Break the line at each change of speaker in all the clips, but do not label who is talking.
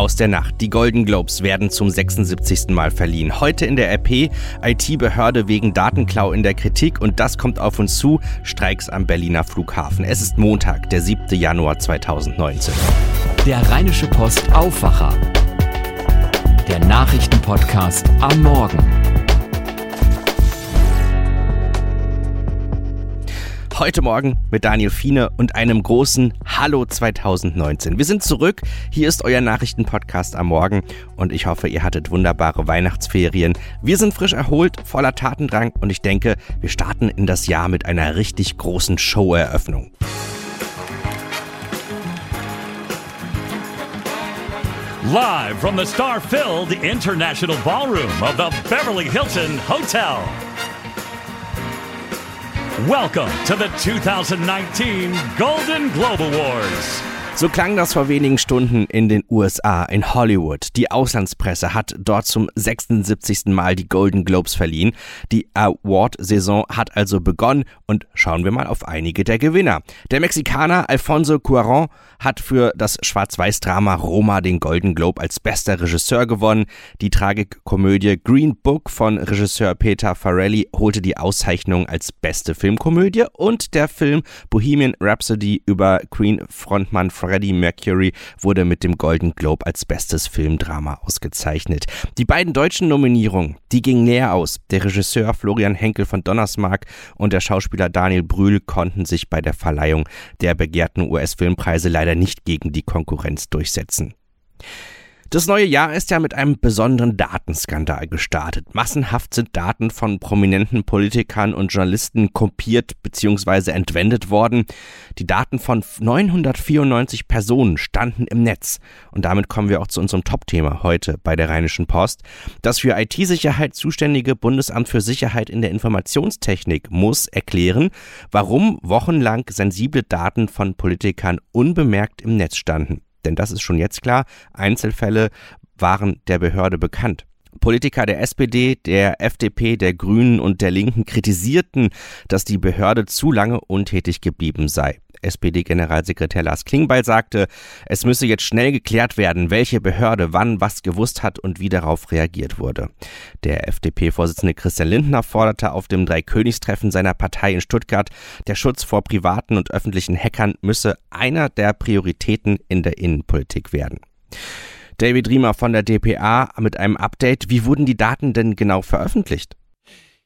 aus der Nacht. Die Golden Globes werden zum 76. Mal verliehen. Heute in der RP IT-Behörde wegen Datenklau in der Kritik und das kommt auf uns zu. Streiks am Berliner Flughafen. Es ist Montag, der 7. Januar 2019.
Der Rheinische Post Aufwacher. Der Nachrichtenpodcast am Morgen.
Heute Morgen mit Daniel Fiene und einem großen Hallo 2019. Wir sind zurück. Hier ist euer Nachrichtenpodcast am Morgen und ich hoffe, ihr hattet wunderbare Weihnachtsferien. Wir sind frisch erholt, voller Tatendrang und ich denke, wir starten in das Jahr mit einer richtig großen Showeröffnung.
Live from the star-filled International Ballroom of the Beverly Hilton Hotel. Welcome to the 2019 Golden Globe Awards.
So klang das vor wenigen Stunden in den USA, in Hollywood. Die Auslandspresse hat dort zum 76. Mal die Golden Globes verliehen. Die Award-Saison hat also begonnen und schauen wir mal auf einige der Gewinner. Der Mexikaner Alfonso Cuarón hat für das Schwarz-Weiß-Drama Roma den Golden Globe als bester Regisseur gewonnen. Die Tragikkomödie Green Book von Regisseur Peter Farrelly holte die Auszeichnung als beste Filmkomödie und der Film Bohemian Rhapsody über Queen-Frontmann Freddie Mercury wurde mit dem Golden Globe als bestes Filmdrama ausgezeichnet. Die beiden deutschen Nominierungen, die gingen näher aus. Der Regisseur Florian Henkel von Donnersmarck und der Schauspieler Daniel Brühl konnten sich bei der Verleihung der begehrten US-Filmpreise leider nicht gegen die Konkurrenz durchsetzen. Das neue Jahr ist ja mit einem besonderen Datenskandal gestartet. Massenhaft sind Daten von prominenten Politikern und Journalisten kopiert bzw. entwendet worden. Die Daten von 994 Personen standen im Netz. Und damit kommen wir auch zu unserem Top-Thema heute bei der Rheinischen Post. Das für IT-Sicherheit zuständige Bundesamt für Sicherheit in der Informationstechnik muss erklären, warum wochenlang sensible Daten von Politikern unbemerkt im Netz standen. Denn das ist schon jetzt klar, Einzelfälle waren der Behörde bekannt. Politiker der SPD, der FDP, der Grünen und der Linken kritisierten, dass die Behörde zu lange untätig geblieben sei. SPD-Generalsekretär Lars Klingbeil sagte, es müsse jetzt schnell geklärt werden, welche Behörde wann was gewusst hat und wie darauf reagiert wurde. Der FDP-Vorsitzende Christian Lindner forderte auf dem Dreikönigstreffen seiner Partei in Stuttgart, der Schutz vor privaten und öffentlichen Hackern müsse einer der Prioritäten in der Innenpolitik werden. David Riemer von der DPA mit einem Update. Wie wurden die Daten denn genau veröffentlicht?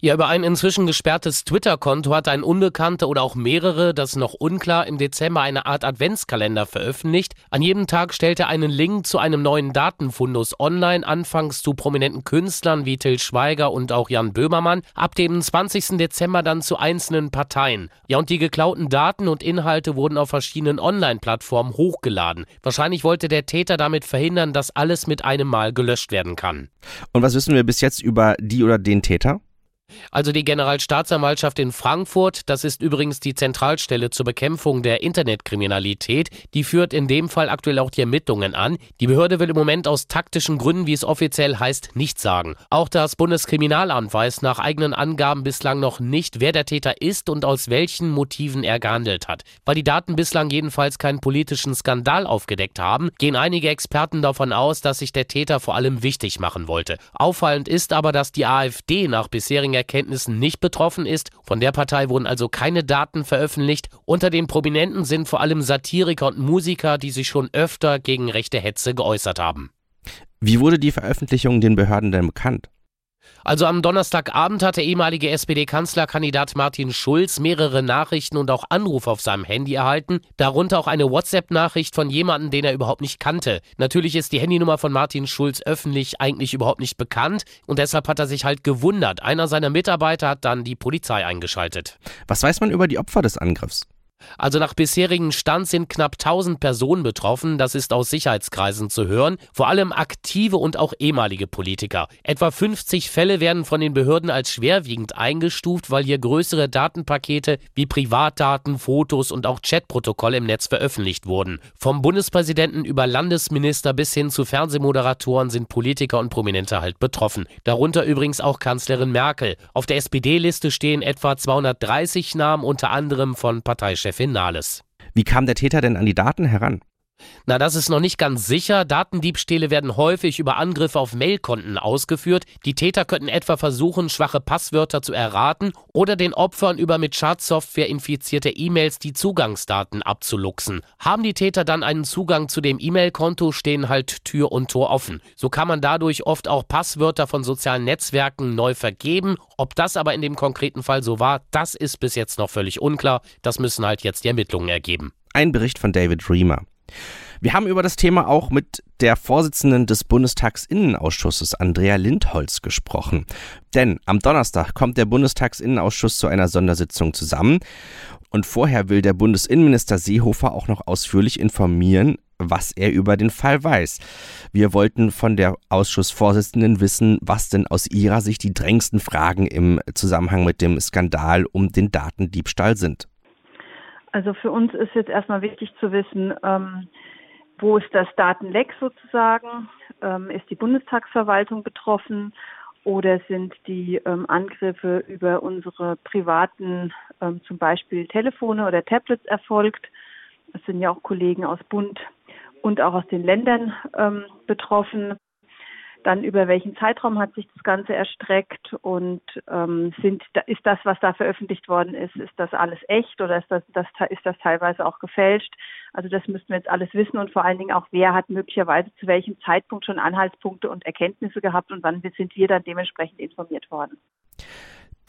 Ja, über ein inzwischen gesperrtes Twitter-Konto hat ein Unbekannter oder auch mehrere, das noch unklar, im Dezember eine Art Adventskalender veröffentlicht. An jedem Tag stellt er einen Link zu einem neuen Datenfundus online, anfangs zu prominenten Künstlern wie Till Schweiger und auch Jan Böhmermann, ab dem 20. Dezember dann zu einzelnen Parteien. Ja, und die geklauten Daten und Inhalte wurden auf verschiedenen Online-Plattformen hochgeladen. Wahrscheinlich wollte der Täter damit verhindern, dass alles mit einem Mal gelöscht werden kann.
Und was wissen wir bis jetzt über die oder den Täter?
Also die Generalstaatsanwaltschaft in Frankfurt, das ist übrigens die Zentralstelle zur Bekämpfung der Internetkriminalität, die führt in dem Fall aktuell auch die Ermittlungen an. Die Behörde will im Moment aus taktischen Gründen, wie es offiziell heißt, nichts sagen. Auch das Bundeskriminalamt weiß nach eigenen Angaben bislang noch nicht, wer der Täter ist und aus welchen Motiven er gehandelt hat. Weil die Daten bislang jedenfalls keinen politischen Skandal aufgedeckt haben, gehen einige Experten davon aus, dass sich der Täter vor allem wichtig machen wollte. Auffallend ist aber, dass die AfD nach bisherigen Erkenntnissen nicht betroffen ist. Von der Partei wurden also keine Daten veröffentlicht. Unter den Prominenten sind vor allem Satiriker und Musiker, die sich schon öfter gegen rechte Hetze geäußert haben.
Wie wurde die Veröffentlichung den Behörden denn bekannt?
Also am Donnerstagabend hat der ehemalige SPD-Kanzlerkandidat Martin Schulz mehrere Nachrichten und auch Anrufe auf seinem Handy erhalten, darunter auch eine WhatsApp-Nachricht von jemandem, den er überhaupt nicht kannte. Natürlich ist die Handynummer von Martin Schulz öffentlich eigentlich überhaupt nicht bekannt und deshalb hat er sich halt gewundert. Einer seiner Mitarbeiter hat dann die Polizei eingeschaltet.
Was weiß man über die Opfer des Angriffs?
Also nach bisherigem Stand sind knapp 1000 Personen betroffen, das ist aus Sicherheitskreisen zu hören, vor allem aktive und auch ehemalige Politiker. Etwa 50 Fälle werden von den Behörden als schwerwiegend eingestuft, weil hier größere Datenpakete wie Privatdaten, Fotos und auch Chatprotokolle im Netz veröffentlicht wurden. Vom Bundespräsidenten über Landesminister bis hin zu Fernsehmoderatoren sind Politiker und Prominente halt betroffen. Darunter übrigens auch Kanzlerin Merkel. Auf der SPD-Liste stehen etwa 230 Namen, unter anderem von Parteichef Chefin Nahles.
Wie kam der Täter denn an die Daten heran?
Na, das ist noch nicht ganz sicher. Datendiebstähle werden häufig über Angriffe auf Mailkonten ausgeführt. Die Täter könnten etwa versuchen, schwache Passwörter zu erraten oder den Opfern über mit Schadsoftware infizierte E-Mails die Zugangsdaten abzuluxen. Haben die Täter dann einen Zugang zu dem E-Mail-Konto, stehen halt Tür und Tor offen. So kann man dadurch oft auch Passwörter von sozialen Netzwerken neu vergeben. Ob das aber in dem konkreten Fall so war, das ist bis jetzt noch völlig unklar. Das müssen halt jetzt die Ermittlungen ergeben.
Ein Bericht von David Reamer. Wir haben über das Thema auch mit der Vorsitzenden des Bundestagsinnenausschusses, Andrea Lindholz, gesprochen. Denn am Donnerstag kommt der Bundestagsinnenausschuss zu einer Sondersitzung zusammen. Und vorher will der Bundesinnenminister Seehofer auch noch ausführlich informieren, was er über den Fall weiß. Wir wollten von der Ausschussvorsitzenden wissen, was denn aus ihrer Sicht die drängendsten Fragen im Zusammenhang mit dem Skandal um den Datendiebstahl sind.
Also für uns ist jetzt erstmal wichtig zu wissen, ähm, wo ist das Datenleck sozusagen? Ähm, ist die Bundestagsverwaltung betroffen oder sind die ähm, Angriffe über unsere privaten, ähm, zum Beispiel Telefone oder Tablets erfolgt? Es sind ja auch Kollegen aus Bund und auch aus den Ländern ähm, betroffen. Dann über welchen Zeitraum hat sich das Ganze erstreckt und ähm, sind ist das, was da veröffentlicht worden ist, ist das alles echt oder ist das, das ist das teilweise auch gefälscht? Also das müssten wir jetzt alles wissen und vor allen Dingen auch, wer hat möglicherweise zu welchem Zeitpunkt schon Anhaltspunkte und Erkenntnisse gehabt und wann sind wir dann dementsprechend informiert worden.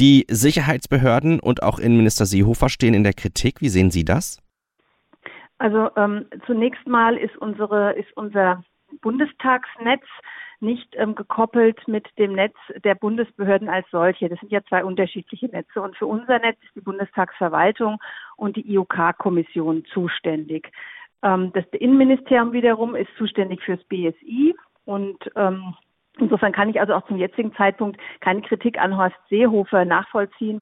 Die Sicherheitsbehörden und auch Innenminister Seehofer stehen in der Kritik. Wie sehen Sie das?
Also ähm, zunächst mal ist unsere ist unser Bundestagsnetz nicht ähm, gekoppelt mit dem Netz der Bundesbehörden als solche. Das sind ja zwei unterschiedliche Netze. Und für unser Netz ist die Bundestagsverwaltung und die IOK-Kommission zuständig. Ähm, das Innenministerium wiederum ist zuständig fürs BSI und ähm, Insofern kann ich also auch zum jetzigen Zeitpunkt keine Kritik an Horst Seehofer nachvollziehen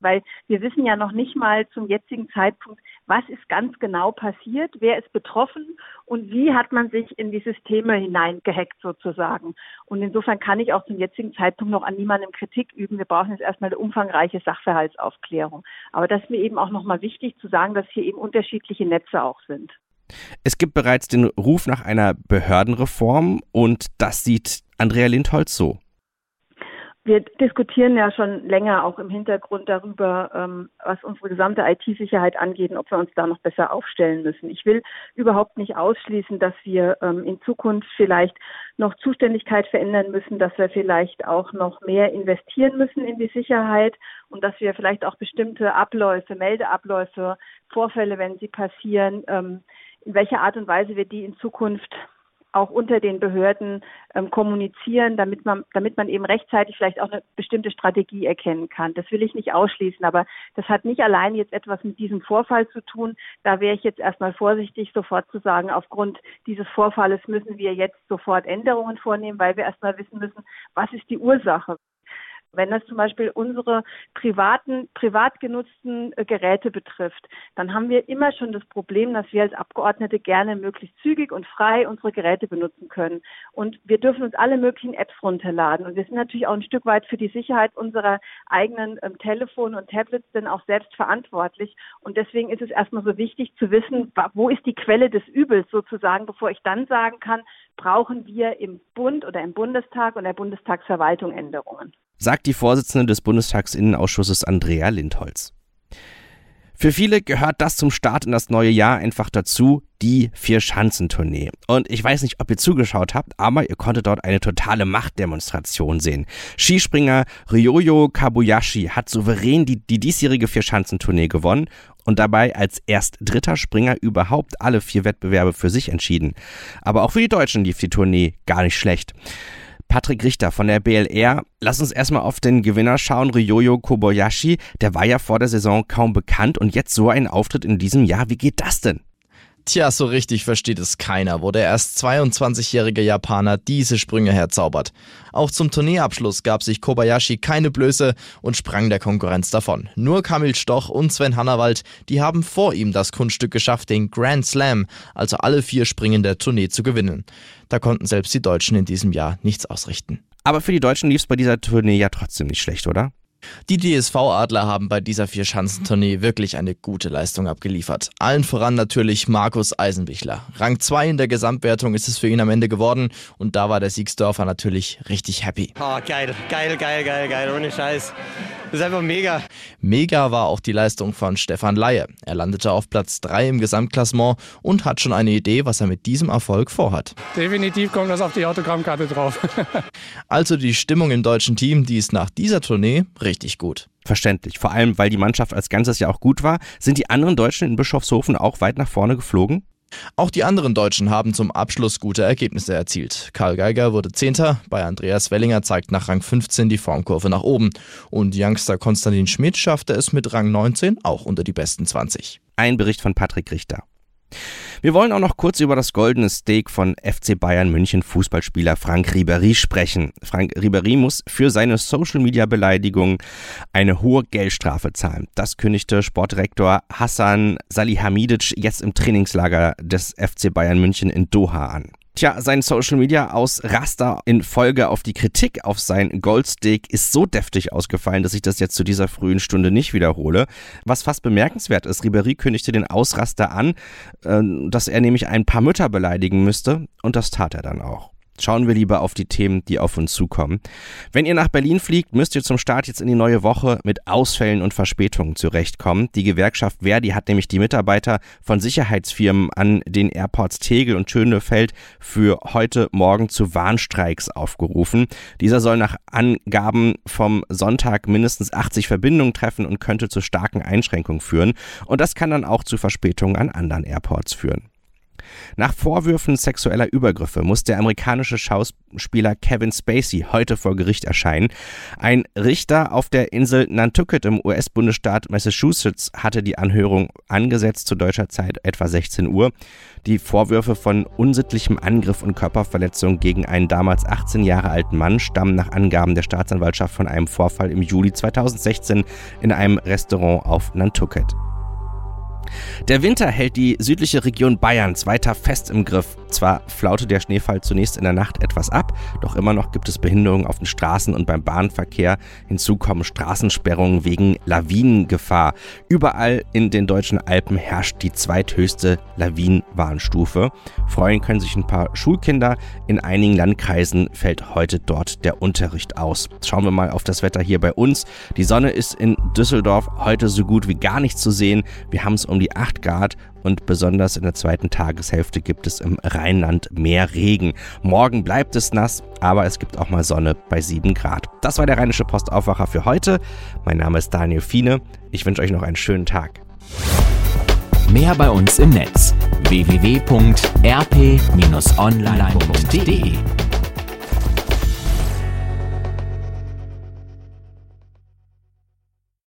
weil wir wissen ja noch nicht mal zum jetzigen Zeitpunkt, was ist ganz genau passiert, wer ist betroffen und wie hat man sich in die Systeme hineingehackt sozusagen. Und insofern kann ich auch zum jetzigen Zeitpunkt noch an niemandem Kritik üben. Wir brauchen jetzt erstmal eine umfangreiche Sachverhaltsaufklärung. Aber das ist mir eben auch nochmal wichtig zu sagen, dass hier eben unterschiedliche Netze auch sind.
Es gibt bereits den Ruf nach einer Behördenreform und das sieht Andrea Lindholz so
wir diskutieren ja schon länger auch im Hintergrund darüber, ähm, was unsere gesamte IT-Sicherheit angeht und ob wir uns da noch besser aufstellen müssen. Ich will überhaupt nicht ausschließen, dass wir ähm, in Zukunft vielleicht noch Zuständigkeit verändern müssen, dass wir vielleicht auch noch mehr investieren müssen in die Sicherheit und dass wir vielleicht auch bestimmte Abläufe, Meldeabläufe, Vorfälle, wenn sie passieren, ähm, in welcher Art und Weise wir die in Zukunft auch unter den Behörden ähm, kommunizieren, damit man, damit man eben rechtzeitig vielleicht auch eine bestimmte Strategie erkennen kann. Das will ich nicht ausschließen, aber das hat nicht allein jetzt etwas mit diesem Vorfall zu tun. Da wäre ich jetzt erstmal vorsichtig, sofort zu sagen, aufgrund dieses Vorfalles müssen wir jetzt sofort Änderungen vornehmen, weil wir erstmal wissen müssen, was ist die Ursache. Wenn das zum Beispiel unsere privaten, privat genutzten äh, Geräte betrifft, dann haben wir immer schon das Problem, dass wir als Abgeordnete gerne möglichst zügig und frei unsere Geräte benutzen können. Und wir dürfen uns alle möglichen Apps runterladen. Und wir sind natürlich auch ein Stück weit für die Sicherheit unserer eigenen ähm, Telefone und Tablets denn auch selbst verantwortlich. Und deswegen ist es erstmal so wichtig zu wissen, wo ist die Quelle des Übels sozusagen, bevor ich dann sagen kann, brauchen wir im Bund oder im Bundestag und der Bundestagsverwaltung Änderungen
sagt die Vorsitzende des Bundestagsinnenausschusses Andrea Lindholz. Für viele gehört das zum Start in das neue Jahr einfach dazu, die Vier-Schanzentournee. Und ich weiß nicht, ob ihr zugeschaut habt, aber ihr konntet dort eine totale Machtdemonstration sehen. Skispringer Ryoyo Kabuyashi hat souverän die, die diesjährige Vier-Schanzentournee gewonnen und dabei als erst dritter Springer überhaupt alle vier Wettbewerbe für sich entschieden. Aber auch für die Deutschen lief die Tournee gar nicht schlecht. Patrick Richter von der BLR. Lass uns erstmal auf den Gewinner schauen, Ryoyo Kobayashi. Der war ja vor der Saison kaum bekannt und jetzt so ein Auftritt in diesem Jahr. Wie geht das denn?
Tja, so richtig versteht es keiner, wo der erst 22-jährige Japaner diese Sprünge herzaubert. Auch zum Tourneeabschluss gab sich Kobayashi keine Blöße und sprang der Konkurrenz davon. Nur Kamil Stoch und Sven Hannawald, die haben vor ihm das Kunststück geschafft, den Grand Slam, also alle vier Springen der Tournee zu gewinnen. Da konnten selbst die Deutschen in diesem Jahr nichts ausrichten.
Aber für die Deutschen lief es bei dieser Tournee ja trotzdem nicht schlecht, oder?
Die DSV-Adler haben bei dieser Vierschanzentournee wirklich eine gute Leistung abgeliefert. Allen voran natürlich Markus Eisenbichler. Rang 2 in der Gesamtwertung ist es für ihn am Ende geworden und da war der Siegsdorfer natürlich richtig happy.
Oh, geil, geil, geil, geil, geil, ohne Scheiß. Das ist einfach mega.
Mega war auch die Leistung von Stefan Laie. Er landete auf Platz 3 im Gesamtklassement und hat schon eine Idee, was er mit diesem Erfolg vorhat.
Definitiv kommt das auf die Autogrammkarte drauf.
also die Stimmung im deutschen Team, die ist nach dieser Tournee richtig gut.
Verständlich. Vor allem, weil die Mannschaft als Ganzes ja auch gut war. Sind die anderen Deutschen in Bischofshofen auch weit nach vorne geflogen?
Auch die anderen Deutschen haben zum Abschluss gute Ergebnisse erzielt. Karl Geiger wurde Zehnter, bei Andreas Wellinger zeigt nach Rang 15 die Formkurve nach oben. Und Youngster Konstantin Schmidt schaffte es mit Rang 19 auch unter die besten 20.
Ein Bericht von Patrick Richter. Wir wollen auch noch kurz über das goldene Steak von FC Bayern München Fußballspieler Frank Ribery sprechen. Frank Ribery muss für seine Social Media Beleidigung eine hohe Geldstrafe zahlen. Das kündigte Sportdirektor Hassan Salihamidic jetzt im Trainingslager des FC Bayern München in Doha an. Tja, sein Social Media aus Raster in Folge auf die Kritik auf sein Goldsteak ist so deftig ausgefallen, dass ich das jetzt zu dieser frühen Stunde nicht wiederhole. Was fast bemerkenswert ist, Ribery kündigte den Ausraster an, äh, dass er nämlich ein paar Mütter beleidigen müsste und das tat er dann auch. Schauen wir lieber auf die Themen, die auf uns zukommen. Wenn ihr nach Berlin fliegt, müsst ihr zum Start jetzt in die neue Woche mit Ausfällen und Verspätungen zurechtkommen. Die Gewerkschaft Verdi hat nämlich die Mitarbeiter von Sicherheitsfirmen an den Airports Tegel und Schönefeld für heute Morgen zu Warnstreiks aufgerufen. Dieser soll nach Angaben vom Sonntag mindestens 80 Verbindungen treffen und könnte zu starken Einschränkungen führen. Und das kann dann auch zu Verspätungen an anderen Airports führen. Nach Vorwürfen sexueller Übergriffe muss der amerikanische Schauspieler Kevin Spacey heute vor Gericht erscheinen. Ein Richter auf der Insel Nantucket im US-Bundesstaat Massachusetts hatte die Anhörung angesetzt zu deutscher Zeit etwa 16 Uhr. Die Vorwürfe von unsittlichem Angriff und Körperverletzung gegen einen damals 18 Jahre alten Mann stammen nach Angaben der Staatsanwaltschaft von einem Vorfall im Juli 2016 in einem Restaurant auf Nantucket. Der Winter hält die südliche Region Bayerns weiter fest im Griff. Zwar flaute der Schneefall zunächst in der Nacht etwas ab, doch immer noch gibt es Behinderungen auf den Straßen und beim Bahnverkehr. Hinzu kommen Straßensperrungen wegen Lawinengefahr. Überall in den deutschen Alpen herrscht die zweithöchste Lawinenwarnstufe. Freuen können sich ein paar Schulkinder. In einigen Landkreisen fällt heute dort der Unterricht aus. Schauen wir mal auf das Wetter hier bei uns. Die Sonne ist in Düsseldorf heute so gut wie gar nicht zu sehen. Wir haben es um die 8 Grad und besonders in der zweiten Tageshälfte gibt es im Rheinland mehr Regen. Morgen bleibt es nass, aber es gibt auch mal Sonne bei 7 Grad. Das war der Rheinische Postaufwacher für heute. Mein Name ist Daniel Fiene. Ich wünsche euch noch einen schönen Tag.
Mehr bei uns im Netz www.rp-online.de